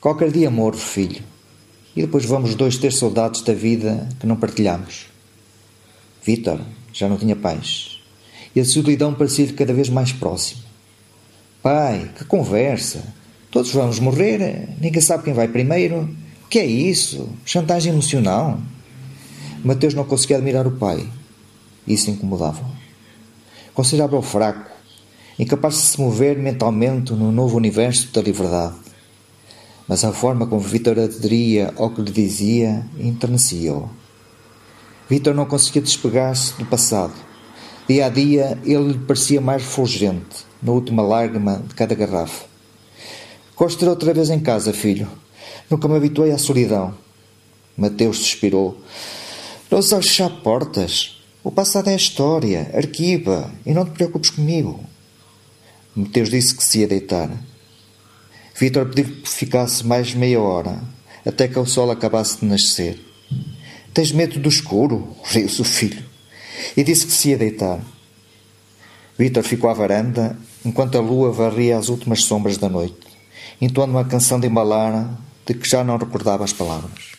Qualquer dia morro, filho, e depois vamos dois ter saudades da vida que não partilhamos. Vítor já não tinha paz, e a solidão parecia-lhe cada vez mais próxima. Pai, que conversa! Todos vamos morrer, ninguém sabe quem vai primeiro. Que é isso? Chantagem emocional? Mateus não conseguia admirar o pai. Isso incomodava. Considerava-o fraco, incapaz de se mover mentalmente no novo universo da liberdade mas a forma como Vitor aderia ao que lhe dizia enternecia-o. Vitor não conseguia despegar-se do passado. Dia a dia ele lhe parecia mais refulgente, na última lágrima de cada garrafa. Gosto de outra vez em casa, filho. Nunca me habituei à solidão. Mateus suspirou. Não sabes fechar portas. O passado é história, arquiva, e não te preocupes comigo. Mateus disse que se ia deitar. Vitor pediu que ficasse mais meia hora, até que o sol acabasse de nascer. Tens medo do escuro? riu-se o filho, e disse que se ia deitar. Vitor ficou à varanda, enquanto a lua varria as últimas sombras da noite, entoando uma canção de embalar de que já não recordava as palavras.